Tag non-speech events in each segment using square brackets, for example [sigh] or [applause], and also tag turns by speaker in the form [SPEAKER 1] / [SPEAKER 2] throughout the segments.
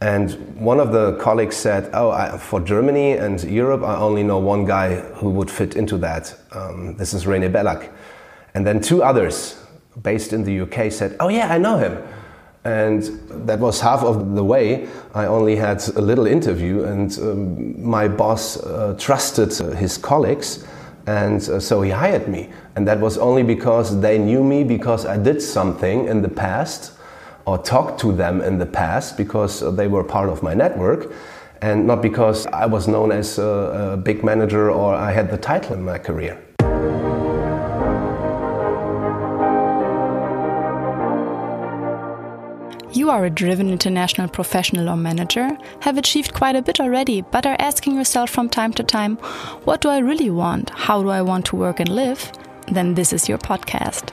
[SPEAKER 1] And one of the colleagues said, Oh, I, for Germany and Europe, I only know one guy who would fit into that. Um, this is René Bellac. And then two others based in the UK said, Oh, yeah, I know him. And that was half of the way. I only had a little interview, and um, my boss uh, trusted his colleagues, and uh, so he hired me. And that was only because they knew me because I did something in the past or talked to them in the past because they were part of my network and not because I was known as a, a big manager or I had the title in my career.
[SPEAKER 2] You are a driven international professional or manager, have achieved quite a bit already, but are asking yourself from time to time, what do I really want? How do I want to work and live? Then this is your podcast.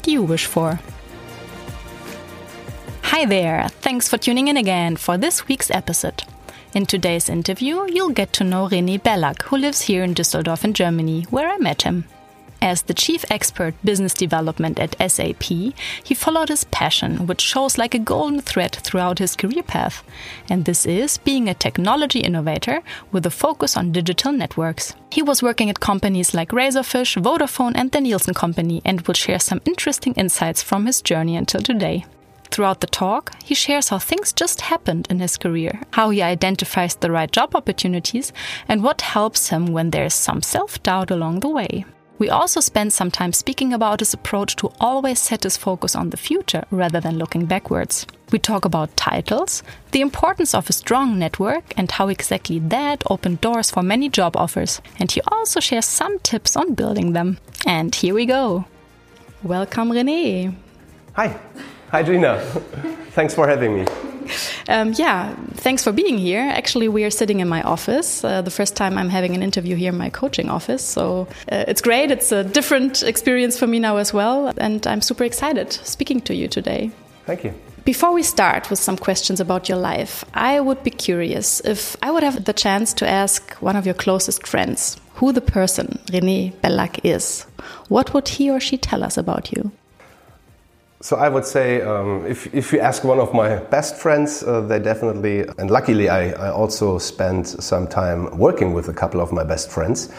[SPEAKER 2] you wish for. Hi there! Thanks for tuning in again for this week's episode. In today's interview, you'll get to know René Bellac, who lives here in Düsseldorf in Germany, where I met him. As the chief expert business development at SAP, he followed his passion, which shows like a golden thread throughout his career path. And this is being a technology innovator with a focus on digital networks. He was working at companies like Razorfish, Vodafone, and the Nielsen Company, and will share some interesting insights from his journey until today. Throughout the talk, he shares how things just happened in his career, how he identifies the right job opportunities, and what helps him when there's some self doubt along the way. We also spend some time speaking about his approach to always set his focus on the future rather than looking backwards. We talk about titles, the importance of a strong network, and how exactly that opened doors for many job offers. And he also shares some tips on building them. And here we go. Welcome, René.
[SPEAKER 1] Hi. Hi, Gina. [laughs] thanks for having me.
[SPEAKER 2] Um, yeah, thanks for being here. Actually, we are sitting in my office. Uh, the first time I'm having an interview here in my coaching office. So uh, it's great. It's a different experience for me now as well. And I'm super excited speaking to you today.
[SPEAKER 1] Thank you.
[SPEAKER 2] Before we start with some questions about your life, I would be curious if I would have the chance to ask one of your closest friends who the person, René Bellac, is. What would he or she tell us about you?
[SPEAKER 1] So I would say, um, if, if you ask one of my best friends, uh, they definitely, and luckily I, I also spent some time working with a couple of my best friends.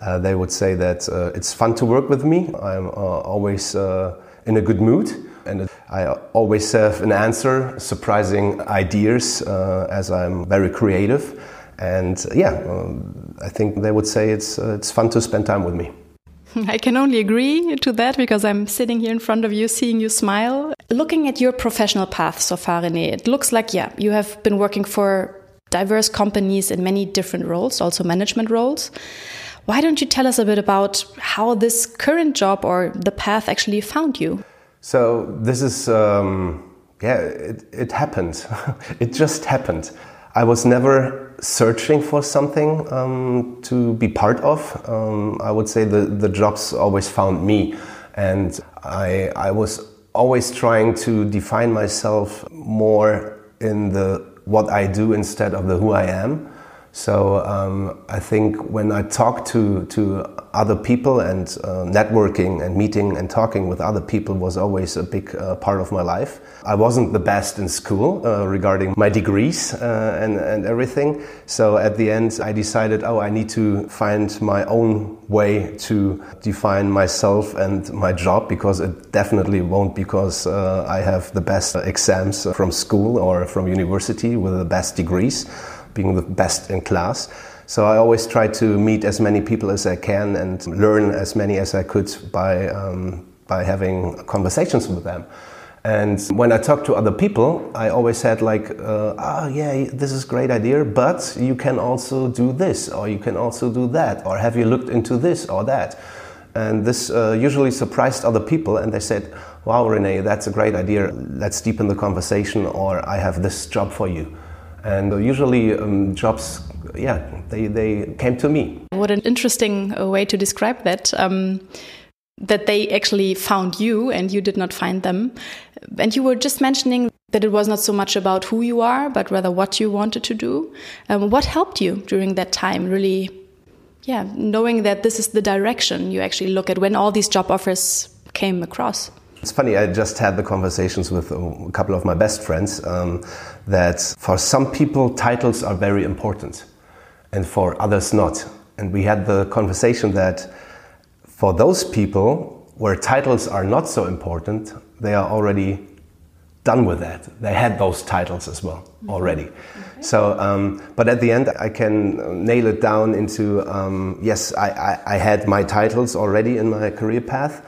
[SPEAKER 1] Uh, they would say that uh, it's fun to work with me. I'm uh, always uh, in a good mood, and I always have an answer, surprising ideas, uh, as I'm very creative. And yeah, um, I think they would say it's it's fun to spend time with me. [laughs]
[SPEAKER 2] I can only agree to that because I'm sitting here in front of you, seeing you smile. Looking at your professional path so far, René, it looks like, yeah, you have been working for diverse companies in many different roles, also management roles. Why don't you tell us a bit about how this current job or the path actually found you?
[SPEAKER 1] So, this is, um, yeah, it, it happened. [laughs] it just happened. I was never searching for something um, to be part of. Um, I would say the, the jobs always found me. And I, I was always trying to define myself more in the what I do instead of the who I am. So um, I think when I talk to, to other people and uh, networking and meeting and talking with other people was always a big uh, part of my life. I wasn't the best in school uh, regarding my degrees uh, and, and everything. So at the end, I decided, oh, I need to find my own way to define myself and my job because it definitely won't because uh, I have the best exams from school or from university with the best degrees being the best in class. So I always try to meet as many people as I can and learn as many as I could by, um, by having conversations with them. And when I talk to other people, I always said like, uh, "Oh yeah, this is a great idea, but you can also do this, or you can also do that, or have you looked into this or that?" And this uh, usually surprised other people, and they said, "Wow, René, that's a great idea. Let's deepen the conversation, or I have this job for you." And usually um, jobs, yeah, they, they came to me.
[SPEAKER 2] What an interesting uh, way to describe that. Um, that they actually found you and you did not find them. And you were just mentioning that it was not so much about who you are, but rather what you wanted to do. Um, what helped you during that time, really? Yeah, knowing that this is the direction you actually look at when all these job offers came across.
[SPEAKER 1] It's funny, I just had the conversations with a couple of my best friends um, that for some people, titles are very important and for others not. And we had the conversation that for those people where titles are not so important, they are already done with that. They had those titles as well already. Okay. So, um, but at the end, I can nail it down into um, yes, I, I, I, had my titles already in my career path.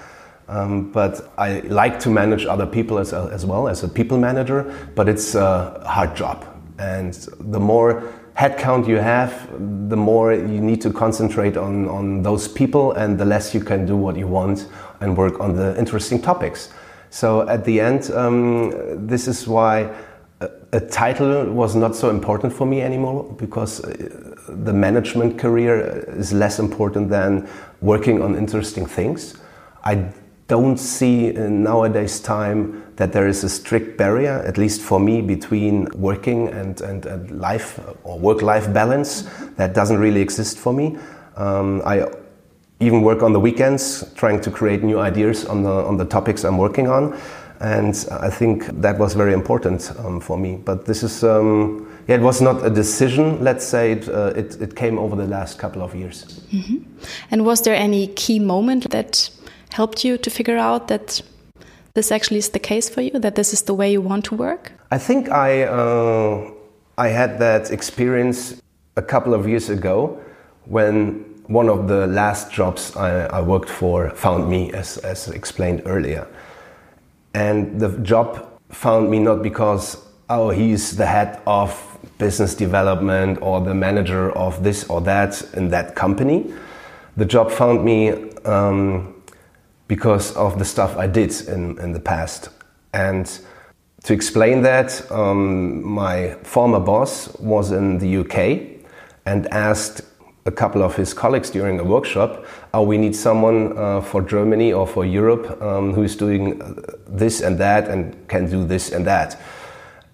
[SPEAKER 1] Um, but I like to manage other people as, as well as a people manager, but it's a hard job. And the more headcount you have, the more you need to concentrate on, on those people, and the less you can do what you want and work on the interesting topics. So at the end, um, this is why a, a, title was not so important for me anymore because uh, the management career is less important than working on interesting things. I don't see nowadays time that there is a strict barrier, at least for me, between working and, and, and life or work life balance. That doesn't really exist for me. Um, I even work on the weekends trying to create new ideas on the, on the topics I'm working on. And I think that was very important um, for me. But this is, um, yeah, it was not a decision, let's say, it, uh, it, it, came over the last couple of years.
[SPEAKER 2] Mm -hmm. And was there any key moment that helped you to figure out that this actually is the case for you, that this is the way you want to work?
[SPEAKER 1] I think I, uh, I had that experience a couple of years ago when one of the last jobs I, I worked for found me, as, as explained earlier. And the job found me not because, oh, he's the head of business development or the manager of this or that in that company. The job found me um, because of the stuff I did in, in the past. And to explain that, um, my former boss was in the UK and asked a couple of his colleagues during a workshop, oh, we need someone uh, for Germany or for Europe um, who is doing this and that and can do this and that.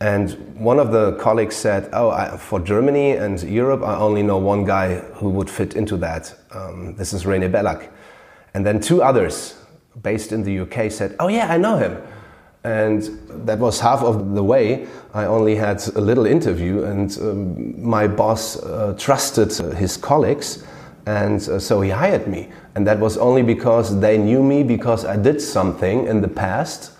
[SPEAKER 1] And one of the colleagues said, oh, I, for Germany and Europe, I only know one guy who would fit into that. Um, this is René Bellack. And then two others based in the UK said, Oh, yeah, I know him. And that was half of the way. I only had a little interview, and um, my boss uh, trusted his colleagues, and uh, so he hired me. And that was only because they knew me because I did something in the past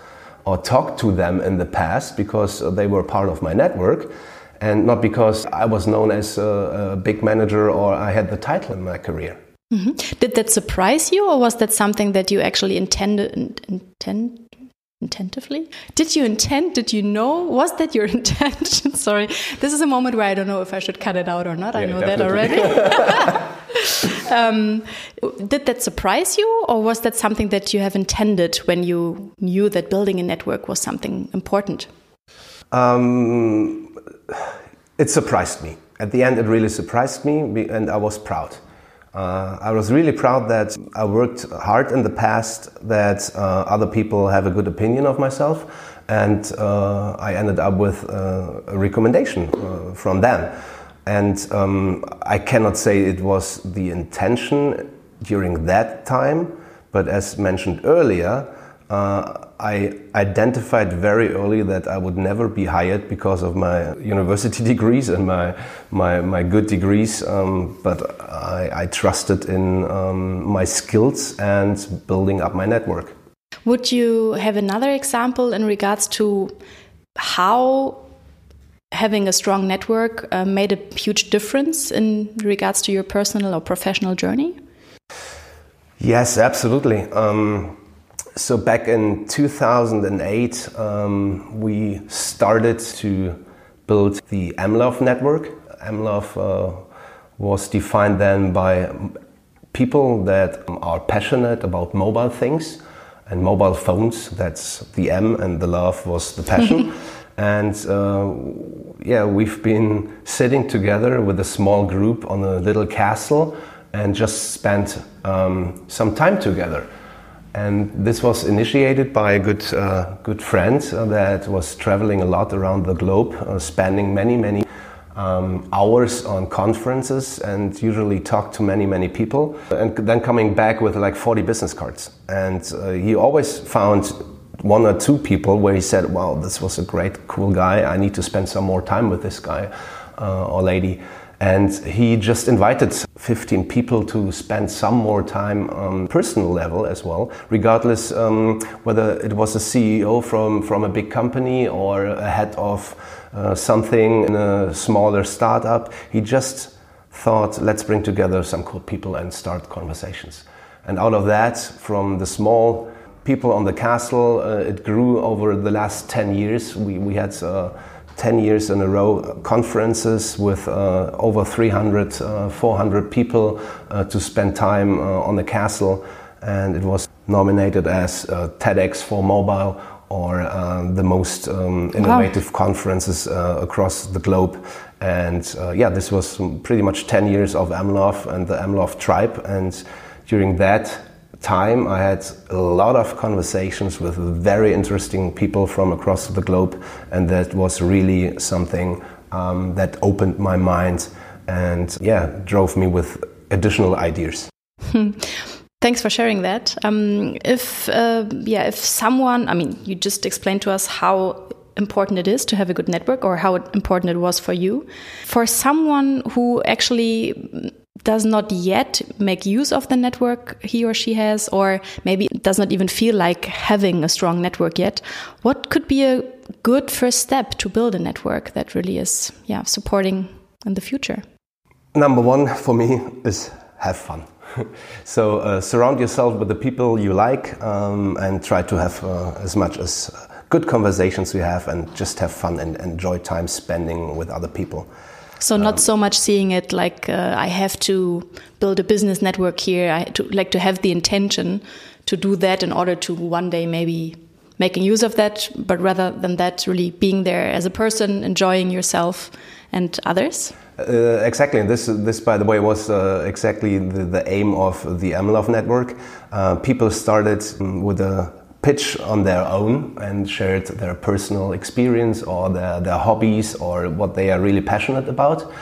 [SPEAKER 1] or talked to them in the past because they were part of my network and not because I was known as a, a big manager or I had the title in my career.
[SPEAKER 2] Mm -hmm. Did that surprise you, or was that something that you actually intended intend intentively? Did you intend? Did you know? Was that your [laughs] intention? Sorry, this is a moment where I don't know if I should cut it out or not. Yeah, I know definitely. that already. [laughs] [laughs] um, did that surprise you, or was that something that you have intended when you knew that building a network was something important? Um,
[SPEAKER 1] it surprised me. At the end, it really surprised me, and I was proud. Uh, I was really proud that I worked hard in the past, that uh, other people have a good opinion of myself, and uh, I ended up with uh, a recommendation uh, from them. And um, I cannot say it was the intention during that time, but as mentioned earlier, uh, I identified very early that I would never be hired because of my university [laughs] degrees and my my, my good degrees, um, but I, I, trusted in um, my skills and building up my network.
[SPEAKER 2] Would you have another example in regards to how having a strong network uh, made a huge difference in regards to your personal or professional journey?
[SPEAKER 1] Yes, absolutely. Um, so back in 2008, um, we started to build the MLOVE network. MLOVE uh, was defined then by people that are passionate about mobile things and mobile phones. That's the M, and the love was the passion. [laughs] And uh, yeah, we've been sitting together with a small group on a little castle and just spent um, some time together. And this was initiated by a good, uh, good friend uh, that was traveling a lot around the globe, uh, spending many, many um, hours on conferences and usually talked to many, many people. And then coming back with like 40 business cards. And uh, he always found one or two people where he said, Wow, this was a great, cool guy. I need to spend some more time with this guy uh, or lady. And he just invited 15 people to spend some more time on personal level as well, regardless um, whether it was a CEO from, from a big company or a head of uh, something in a smaller startup. He just thought, let's bring together some cool people and start conversations. And out of that, from the small people on the castle, uh, it grew over the last 10 years. We, we had uh, 10 years in a row conferences with uh, over 300, uh, 400 people uh, to spend time uh, on the castle. And it was nominated as uh, TEDx for mobile or uh, the most um, innovative wow. conferences across the globe. And yeah, this was pretty much 10 years of MLOVE and the MLOVE tribe. And during that time, I had a lot of conversations with very interesting people from across the globe, and that was really something um, that opened my mind and yeah, drove me with additional ideas. [laughs]
[SPEAKER 2] Thanks for sharing that. Um, if uh, yeah, if someone, I mean, you just explained to us how important it is to have a good network or how important it was for you. For someone who actually does not yet make use of the network he or she has, or maybe does not even feel like having a strong network yet, what could be a good first step to build a network that really is yeah, supporting in the future?
[SPEAKER 1] Number one for me is have fun. [laughs] so uh, surround yourself with the people you like um, and try to have uh, as much as good conversations you have and just have fun and enjoy time spending with other people.
[SPEAKER 2] So not um, so much seeing it like uh, I have to build a business network here. I to like to have the intention to do that in order to one day maybe making use of that, but rather than that, really being there as a person, enjoying yourself and others.
[SPEAKER 1] Uh, exactly. This, this, by the way, was uh, exactly the, the, aim of the MLOVE network. Uh, people started with a pitch on their own and shared their personal experience or their, their hobbies or what they are really passionate about.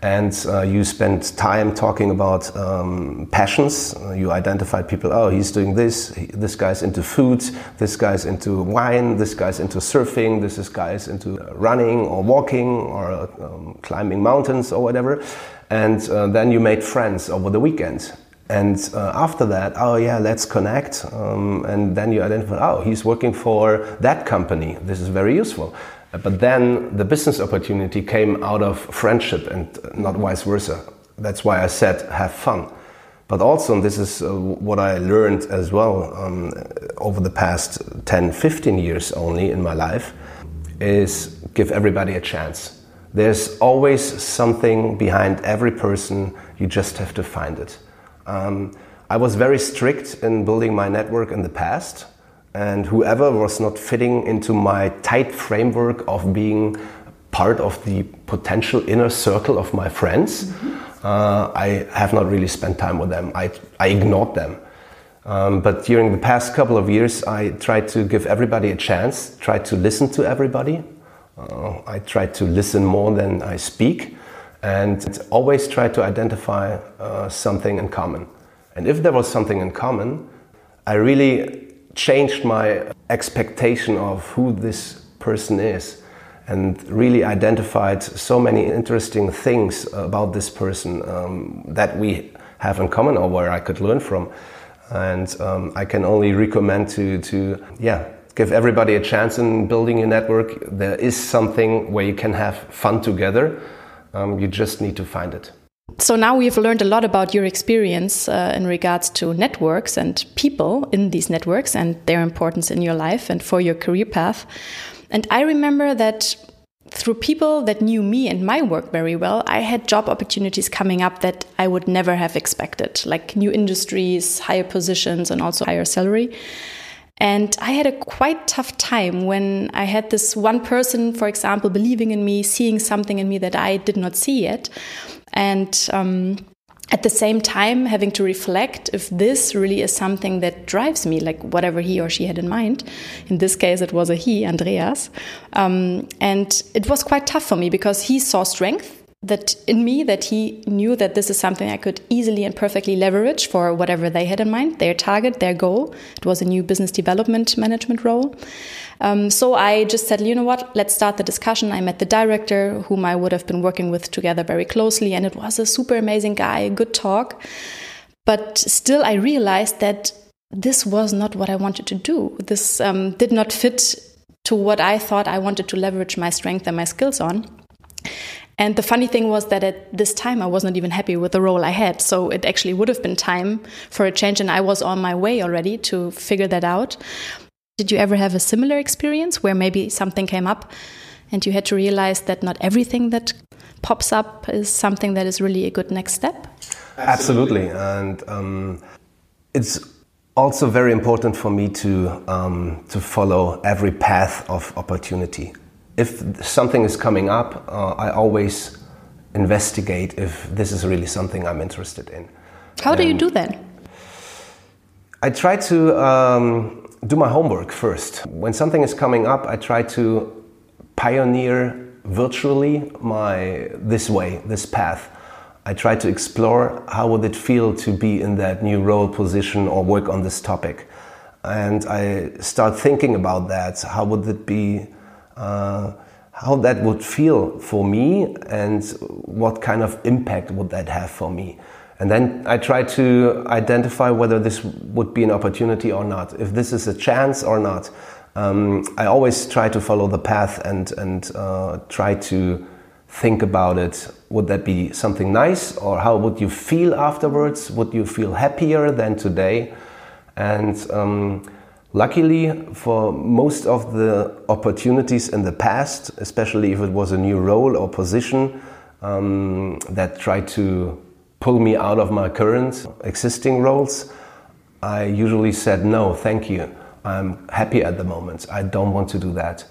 [SPEAKER 1] And uh, you spend time talking about um, passions. Uh, you identified people, oh, he's doing this, this guy's into food, this guy's into wine, this guy's into surfing, this is guy's into running or walking or um, climbing mountains or whatever. And uh, then you made friends over the weekend and uh, after that, oh yeah, let's connect. Um, and then you identify, oh, he's working for that company. This is very useful. But then the business opportunity came out of friendship and not vice versa. That's why I said have fun. But also, and this is uh, what I learned as well um, over the past 10, 15 years only in my life, is give everybody a chance. There's always something behind every person, you just have to find it. Um, I was very strict in building my network in the past, and whoever was not fitting into my tight framework of being part of the potential inner circle of my friends, mm-hmm. uh, I have not really spent time with them. I, I ignored them. Um, but during the past couple of years, I tried to give everybody a chance, tried to listen to everybody. Uh, I tried to listen more than I speak and always try to identify uh, something in common. And if there was something in common, I really changed my expectation of who this person is and really identified so many interesting things about this person um, that we have in common or where I could learn from. And um, I can only recommend to, to, yeah, give everybody a chance in building a network. There is something where you can have fun together um, you just need to find it.
[SPEAKER 2] So now we've learned a lot about your experience uh, in regards to networks and people in these networks and their importance in your life and for your career path. And I remember that through people that knew me and my work very well, I had job opportunities coming up that I would never have expected, like new industries, higher positions, and also higher salary. And I had a quite tough time when I had this one person, for example, believing in me, seeing something in me that I did not see yet. And um, at the same time, having to reflect if this really is something that drives me, like whatever he or she had in mind. In this case, it was a he, Andreas. Um, and it was quite tough for me because he saw strength that in me that he knew that this is something I could easily and perfectly leverage for whatever they had in mind, their target, their goal. It was a new business development management role. Um, so I just said, you know what, let's start the discussion. I met the director, whom I would have been working with together very closely, and it was a super amazing guy, good talk. But still, I realized that this was not what I wanted to do. This um, did not fit to what I thought I wanted to leverage my strength and my skills on. And the funny thing was that at this time, I was not even happy with the role I had. So it actually would have been time for a change, and I was on my way already to figure that out. Did you ever have a similar experience where maybe something came up and you had to realize that not everything that pops up is something that is really a good next step?
[SPEAKER 1] Absolutely. And um, it's also very important for me to, um, to follow every path of opportunity if something is coming up, uh, I always investigate if this is really something I'm interested in.
[SPEAKER 2] How do you do that?
[SPEAKER 1] I try to um, do my homework first. When something is coming up, I try to pioneer virtually my this way, this path. I try to explore how would it feel to be in that new role position or work on this topic. And I start thinking about that. How would it be how that would feel for me and what kind of impact would that have for me. And then I try to identify whether this would be an opportunity or not, if this is a chance or not. Um, I always try to follow the path and, and uh, try to think about it. Would that be something nice, or how would you feel afterwards? Would you feel happier than today? And um, Luckily, for most of the opportunities in the past, especially if it was a new role or position um, that tried to pull me out of my current existing roles, I usually said, no, thank you. I'm happy at the moment. I don't want to do that.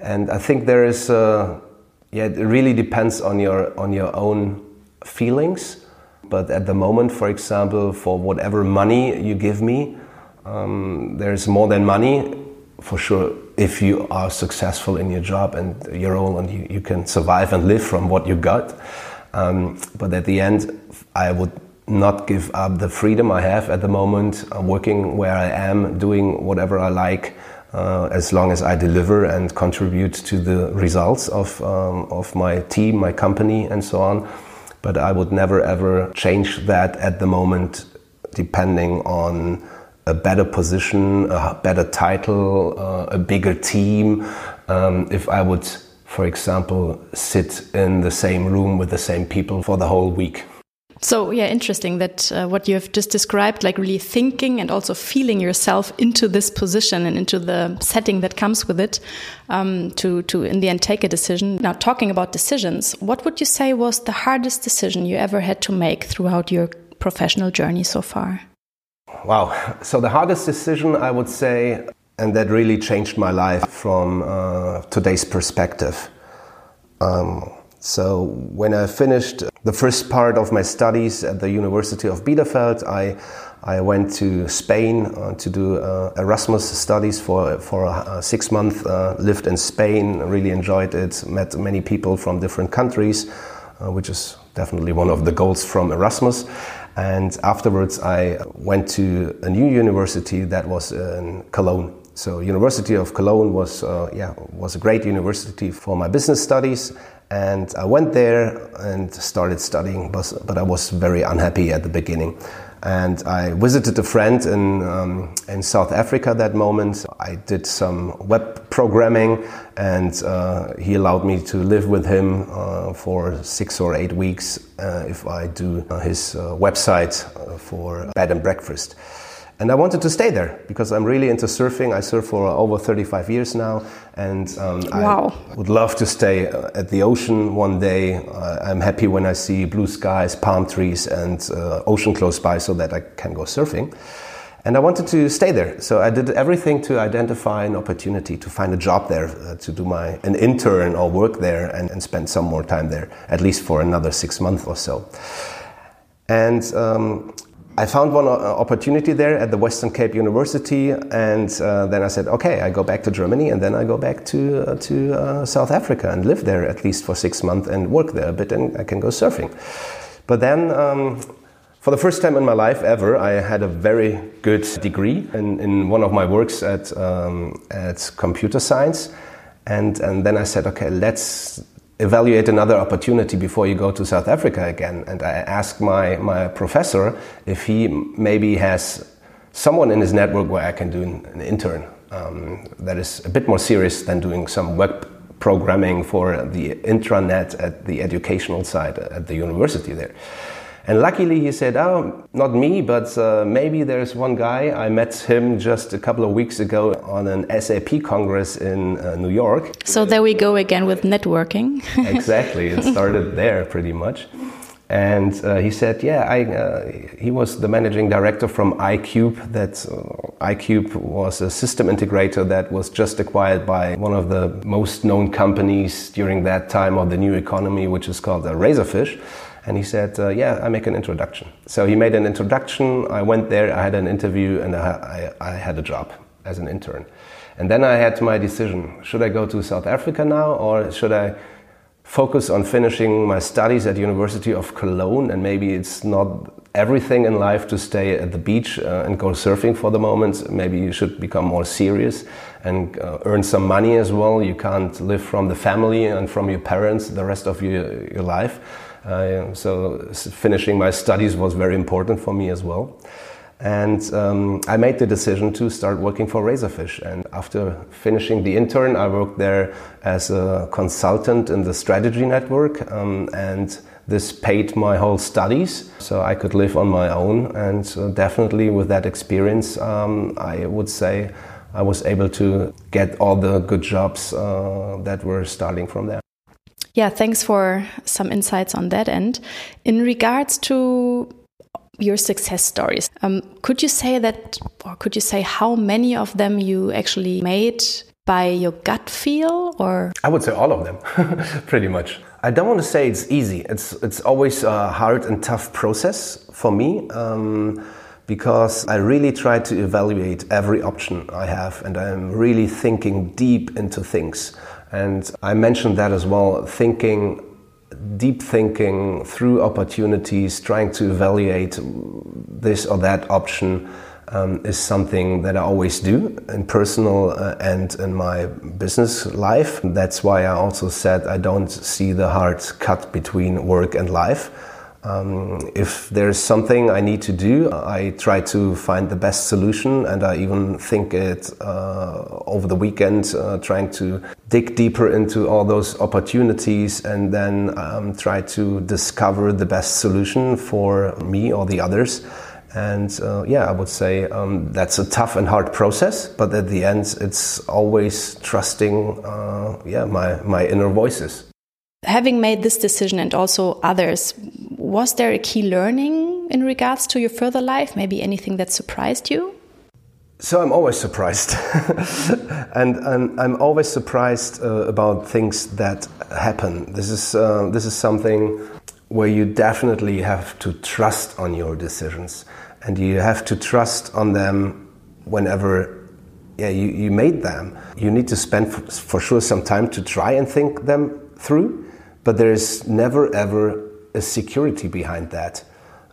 [SPEAKER 1] And I think there is, a, yeah, it really depends on your, on your own feelings. But at the moment, for example, for whatever money you give me, um, there's more than money, for sure. If you are successful in your job and your role, and you, you can survive and live from what you got. Um, but at the end, I would not give up the freedom I have at the moment, uh, working where I am, doing whatever I like, uh, as long as I deliver and contribute to the results of, um, of my team, my company, and so on. But I would never ever change that at the moment, depending on a better position, a better title, uh, a bigger team. Um, if I would, for example, sit in the same room with the same people for the whole week.
[SPEAKER 2] So, yeah, interesting that uh, what you have just described, like really thinking and also feeling yourself into this position and into the setting that comes with it um, to, to, in the end, take a decision. Now, talking about decisions, what would you say was the hardest decision you ever had to make throughout your professional journey so far?
[SPEAKER 1] Wow. So the hardest decision, I would say, and that really changed my life from uh, today's perspective. Um, so when I finished the first part of my studies at the University of Bielefeld, I I went to Spain uh, to do uh, Erasmus studies for for a, six month. Uh, lived in Spain, really enjoyed it. Met many people from different countries, uh, which is definitely one of the goals from Erasmus. And afterwards, I went to a new university that was in Cologne. So, University of Cologne was uh, yeah was a great university for my business studies, and I went there and started studying. But, but I was very unhappy at the beginning and I visited a friend in, um, in South Africa that moment. I did some web programming, and uh, he allowed me to live with him uh, for six or eight weeks uh, if I do uh, his uh, website uh, for bed and breakfast. And I wanted to stay there because I'm really into surfing. I surf for over 35 years now, and um, wow. I would love to stay uh, at the ocean one day. Uh, I'm happy when I see blue skies, palm trees, and uh, ocean close by so that I can go surfing. And I wanted to stay there. So I did everything to identify an opportunity to find a job there, uh, to do my an intern or work there and, and spend some more time there, at least for another six months or so. And um, I found one uh, opportunity there at the Western Cape University, and uh, then I said, okay, I go back to Germany, and then I go back to uh, to uh, South Africa and live there at least for six months and work there a bit, and I can go surfing. But then um, for the first time in my life ever, I had a very good degree in, in one of my works at, um, at computer science. And, and then I said, okay, let's evaluate another opportunity before you go to South Africa again. And I asked my, my professor if he maybe has someone in his network where I can do an, an intern um, that is a bit more serious than doing some web programming for the intranet at the educational side at the university there. And luckily, he said, Oh, not me, but uh, maybe there's one guy. I met him just a couple of weeks ago on an SAP Congress in uh, New York.
[SPEAKER 2] So there we go again with networking. [laughs]
[SPEAKER 1] exactly. It started there pretty much. And uh, he said, Yeah, I, uh, he was the managing director from iCube. That uh, iCube was a system integrator that was just acquired by one of the most known companies during that time of the new economy, which is called uh, Razorfish. And he said, uh, Yeah, I make an introduction. So he made an introduction. I went there, I had an interview, and I, I, I had a job as an intern. And then I had my decision should I go to South Africa now, or should I focus on finishing my studies at University of Cologne? And maybe it's not everything in life to stay at the beach uh, and go surfing for the moment. Maybe you should become more serious and uh, earn some money as well. You can't live from the family and from your parents the rest of your, your life. Uh, so finishing my studies was very important for me as well. And um, I made the decision to start working for Razorfish. And after finishing the intern, I worked there as a consultant in the strategy network. Um, and this paid my whole studies, so I could live on my own. And uh, definitely with that experience, um, I would say I was able to get all the good jobs uh, that were starting from there.
[SPEAKER 2] Yeah, thanks for some insights on that end. In regards to your success stories, um, could you say that, or could you say how many of them you actually made by your gut feel, or?
[SPEAKER 1] I would say all of them, [laughs] pretty much. I don't want to say it's easy. It's it's always a hard and tough process for me. Um, because I really try to evaluate every option I have and I'm really thinking deep into things. And I mentioned that as well, thinking, deep thinking through opportunities, trying to evaluate this or that option um, is something that I always do in personal uh, and in my business life. That's why I also said I don't see the hard cut between work and life. Um, if there's something I need to do, I try to find the best solution, and I even think it uh, over the weekend, uh, trying to dig deeper into all those opportunities and then um, try to discover the best solution for me or the others. And uh, yeah, I would say um, that's a tough and hard process, but at the end, it's always trusting, uh, yeah, my my inner voices.
[SPEAKER 2] Having made this decision and also others, was there a key learning in regards to your further life? Maybe anything that surprised you?
[SPEAKER 1] So I'm always surprised, [laughs] and, I'm always surprised uh, about things that happen. This is uh, this is something where you definitely have to trust on your decisions, and you have to trust on them whenever yeah you, you made them. You need to spend for sure some time to try and think them through, but there is never ever a security behind that.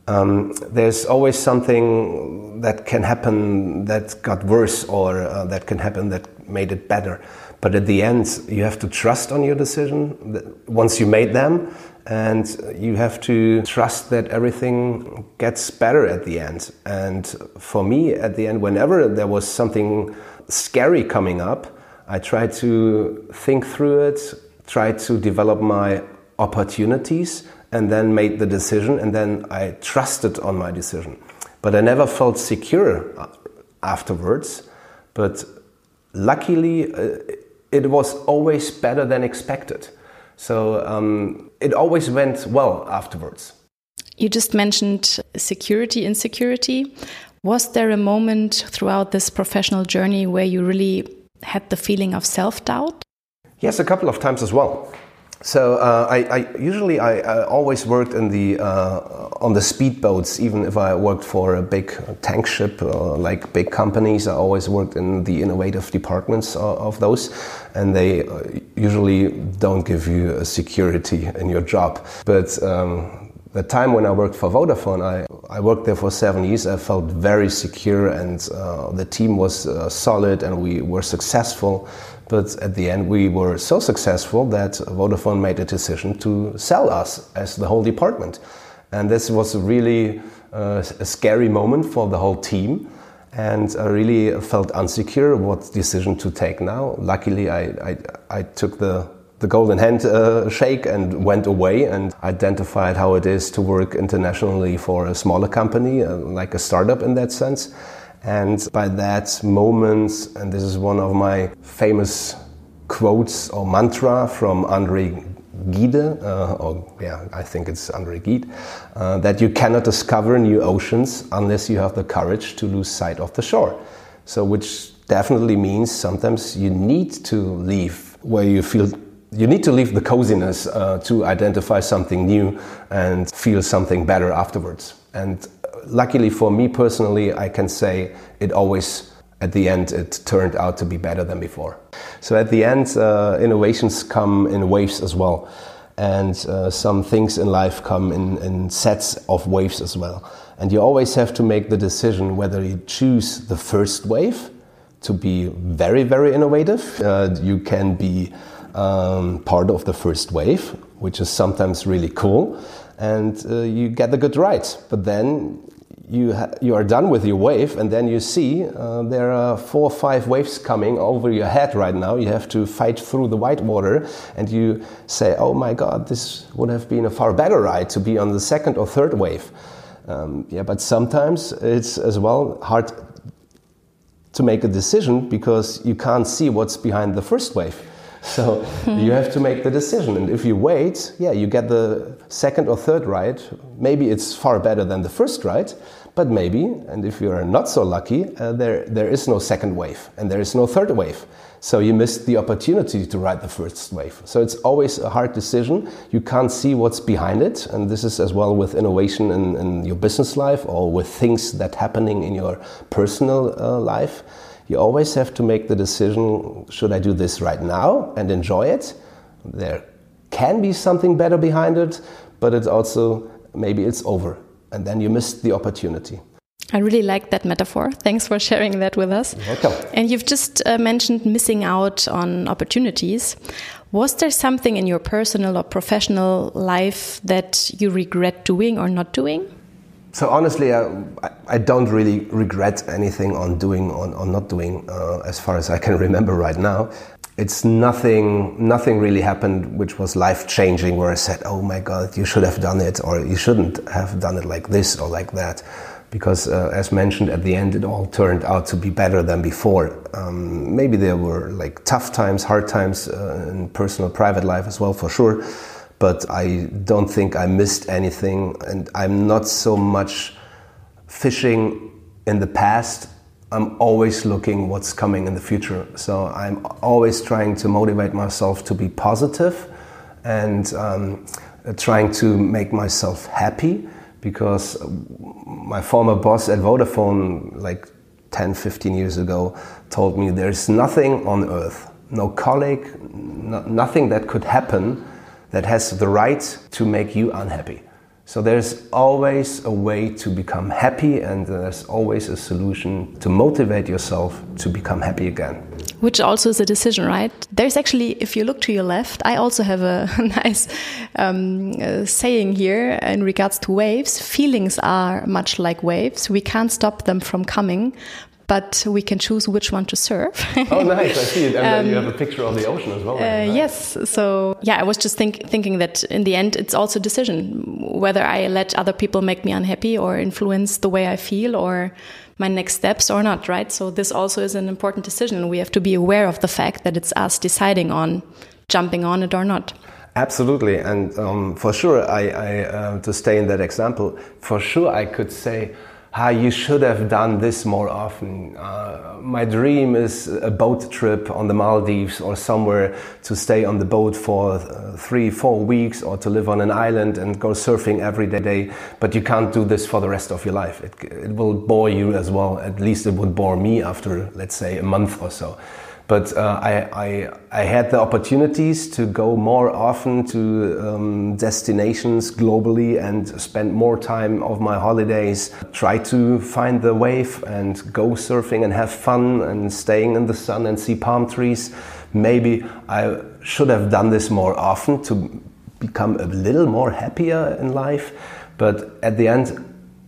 [SPEAKER 1] Um, there's always something that can happen that got worse or uh, that can happen that made it better. But at the end, you have to trust on your decision once you made them, and you have to trust that everything gets better at the end. And for me, at the end, whenever there was something scary coming up, I tried to think through it, try to develop my opportunities and then made the decision and then I trusted on my decision. But I never felt secure uh, afterwards. But luckily, uh, it was always better than expected. So um, it always went well afterwards.
[SPEAKER 2] You just mentioned security, insecurity. Was there a moment throughout this professional journey where you really had the feeling of self doubt?
[SPEAKER 1] Yes, a couple of times as well. So uh, I, I, usually I, I, always worked in the uh, on the speedboats. Even if I worked for a big tank ship, uh, like big companies, I always worked in the innovative departments of, of those, and they uh, usually don't give you a security in your job. But um, the time when I worked for Vodafone, I, I worked there for seven years. I felt very secure, and uh, the team was uh, solid, and we were successful. But at the end, we were so successful that Vodafone made a decision to sell us as the whole department. And this was really uh, a scary moment for the whole team. And I really felt unsecure what decision to take now. Luckily, I, I, I took the, the golden hand uh, shake and went away and identified how it is to work internationally for a smaller company, uh, like a startup in that sense. And by that moment, and this is one of my famous quotes or mantra from Andre Gide, uh, or yeah, I think it's Andre Gide, uh, that you cannot discover new oceans unless you have the courage to lose sight of the shore. So, which definitely means sometimes you need to leave where you feel you need to leave the coziness uh, to identify something new and feel something better afterwards. And luckily for me personally, I can say it always, at the end, it turned out to be better than before. So at the end, uh, innovations come in waves as well. And uh, some things in life come in, in sets of waves as well. And you always have to make the decision whether you choose the first wave to be very, very innovative. Uh, you can be um, part of the first wave, which is sometimes really cool, and uh, you get the good ride. But then you, you are done with your wave, and then you see uh, there are four or five waves coming over your head right now. You have to fight through the white water, and you say, Oh my God, this would have been a far better ride to be on the second or third wave. Um, yeah, but sometimes it's as well hard to make a decision because you can't see what's behind the first wave. [laughs] So you have to make the decision. And if you wait, yeah, you get the second or third ride. Maybe it's far better than the first ride, but maybe, and if you are not so lucky, uh, there, there is no second wave and there is no third wave. So you missed the opportunity to ride the first wave. So it's always a hard decision. You can't see what's behind it. And this is as well with innovation in, in your business life or with things that happening in your personal uh, life you always have to make the decision should I do this right now and enjoy it? There can be something better behind it, but it's also maybe it's over and then you missed the opportunity.
[SPEAKER 2] I really like that metaphor. Thanks for sharing that with us.
[SPEAKER 1] You're welcome.
[SPEAKER 2] And you've just uh, mentioned missing out on opportunities. Was there something in your personal or professional life that you regret doing or not doing?
[SPEAKER 1] So honestly, I, I, don't really regret anything on doing or, or not doing, uh, as far as I can [laughs] remember right now. It's nothing. Nothing really happened which was life changing. Where I said, "Oh my God, you should have done it," or "You shouldn't have done it like this or like that," because, uh, as mentioned at the end, it all turned out to be better than before. Um, maybe there were like tough times, hard times uh, in personal, private life as well, for sure but I don't think I missed anything. And I'm not so much fishing in the past. I'm always looking what's coming in the future. So I'm always trying to motivate myself to be positive and um, trying to make myself happy because my former boss at Vodafone, like 10, 15 years ago, told me there's nothing on earth, no colleague, no, nothing that could happen that has the right to make you unhappy. So there's always a way to become happy, and there's always a solution to motivate yourself to become happy again.
[SPEAKER 2] Which also is a decision, right? There's actually, if you look to your left, I also have a [laughs] nice um, uh, saying here in regards to waves. Feelings are much like waves. We can't stop them from coming, but we can choose which one to serve.
[SPEAKER 1] oh, nice! I see it, and um, you have a picture of the ocean as well. Uh,
[SPEAKER 2] nice. Yes. So yeah, I was just think, thinking that in the end, it's also a decision whether I let other people make me unhappy or influence the way I feel or my next steps or not. Right. So this also is an important decision. We have to be aware of the fact that it's us deciding on jumping on it or not.
[SPEAKER 1] Absolutely, and um, for sure, I, I uh, to stay in that example, for sure, I could say ah, you should have done this more often. Uh, my dream is a boat trip on the Maldives or somewhere to stay on the boat for uh, three, four weeks or to live on an island and go surfing every day. But you can't do this for the rest of your life. It, it will bore you as well. At least it would bore me after, let's say, a month or so. But uh, I, I, I, had the opportunities to go more often to um, destinations globally and spend more time of my holidays, try to find the wave and go surfing and have fun and staying in the sun and see palm trees. Maybe I should have done this more often to become a little more happier in life. But at the end,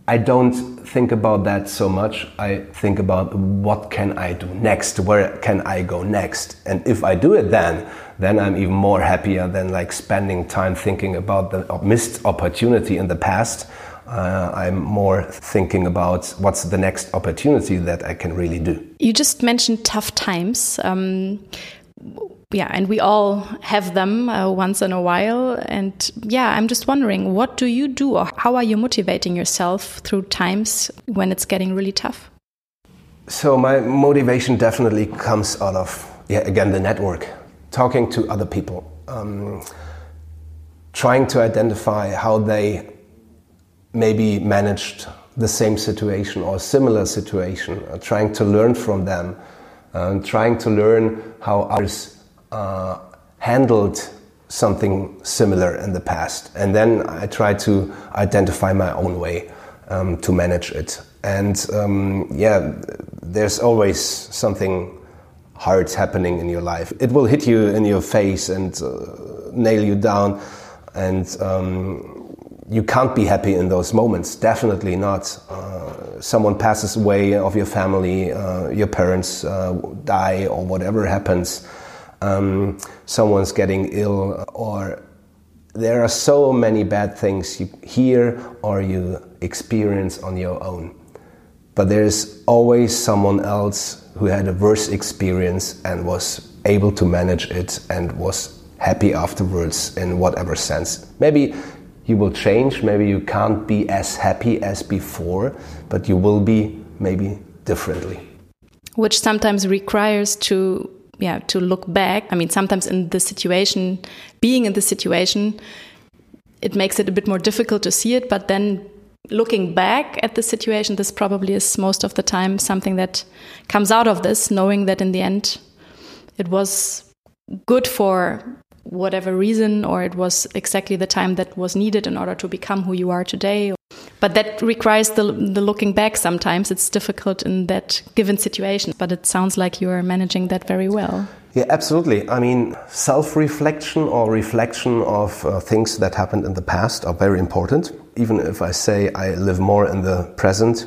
[SPEAKER 1] I don't think about that so much. I think about what can I do next? Where can I go next? And if I do it then, then I'm even more happier than like spending time thinking about the missed opportunity in the past. Uh, I'm more thinking about what's the next opportunity that I can really do.
[SPEAKER 2] You just mentioned tough times. Um, yeah, and we all have them uh, once in a while. And yeah, I'm just wondering, what do you do, or how are you motivating yourself through times when it's getting really tough?
[SPEAKER 1] So my motivation definitely comes out of yeah again the network, talking to other people, um, trying to identify how they maybe managed the same situation or similar situation, uh, trying to learn from them, uh, trying to learn how others uh, handled something similar in the past. And then I try to identify my own way um, to manage it. And um, yeah, there's always something hard happening in your life. It will hit you in your face and uh, nail you down. And um, you can't be happy in those moments. Definitely not. Uh, someone passes away of your family, uh, your parents uh, die, or whatever happens um, someone's getting ill, or there are so many bad things you hear or you experience on your own. But there's always someone else who had a worse experience and was able to manage it and was happy afterwards in whatever sense. Maybe you will change, maybe you can't be as happy as before, but you will be maybe differently.
[SPEAKER 2] Which sometimes requires to yeah to look back i mean sometimes in the situation being in the situation it makes it a bit more difficult to see it but then looking back at the situation this probably is most of the time something that comes out of this knowing that in the end it was good for whatever reason or it was exactly the time that was needed in order to become who you are today but that requires the, the looking back sometimes. It's difficult in that given situation, but it sounds like you are managing that very well.
[SPEAKER 1] Yeah, absolutely. I mean, self reflection or reflection of uh, things that happened in the past are very important. Even if I say I live more in the present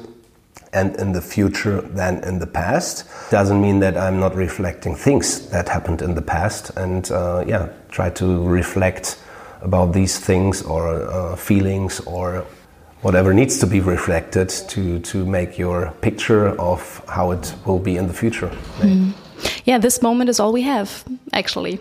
[SPEAKER 1] and in the future than in the past, doesn't mean that I'm not reflecting things that happened in the past and, uh, yeah, try to reflect about these things or uh, feelings or whatever needs to be reflected to, to make your picture of how it will be in the future. Mm.
[SPEAKER 2] Yeah, this moment is all we have, actually.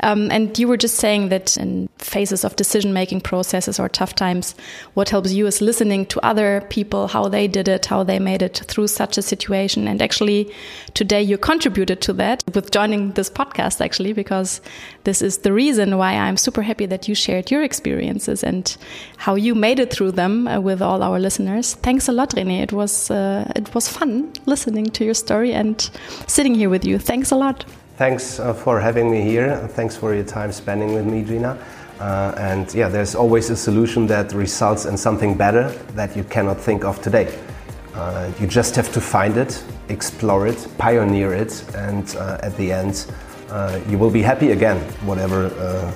[SPEAKER 2] Um, and you were just saying that in phases of decision making processes or tough times, what helps you is listening to other people, how they did it, how they made it through such a situation. And actually, today you contributed to that with joining this podcast, actually, because this is the reason why I'm super happy that you shared your experiences and how you made it through them uh, with all our listeners. Thanks a lot, René. It was uh, it was fun listening to your story and sitting here with you. Thanks a lot.
[SPEAKER 1] Thanks uh, for having me here. Thanks for your time spending with me, Gina. Uh, and yeah, there's always a solution that results in something better that you cannot think of today. Uh, you just have to find it, explore it, pioneer it, and uh, at the end, uh, you will be happy again, whatever, uh,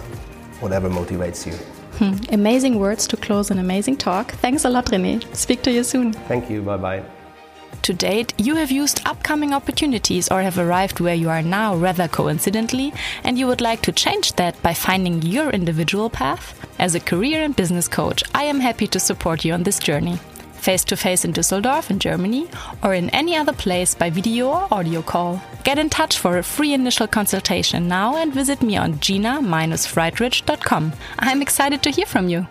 [SPEAKER 1] whatever motivates you.
[SPEAKER 2] Hmm. Amazing words to close an amazing talk. Thanks a lot, René. Speak to you soon.
[SPEAKER 1] Thank you. Bye bye.
[SPEAKER 2] To date, you have used upcoming opportunities or have arrived where you are now rather coincidentally, and you would like to change that by finding your individual path? As a career and business coach, I am happy to support you on this journey. Face to face in Düsseldorf in Germany or in any other place by video or audio call. Get in touch for a free initial consultation now and visit me on gina-friedrich.com. I'm excited to hear from you.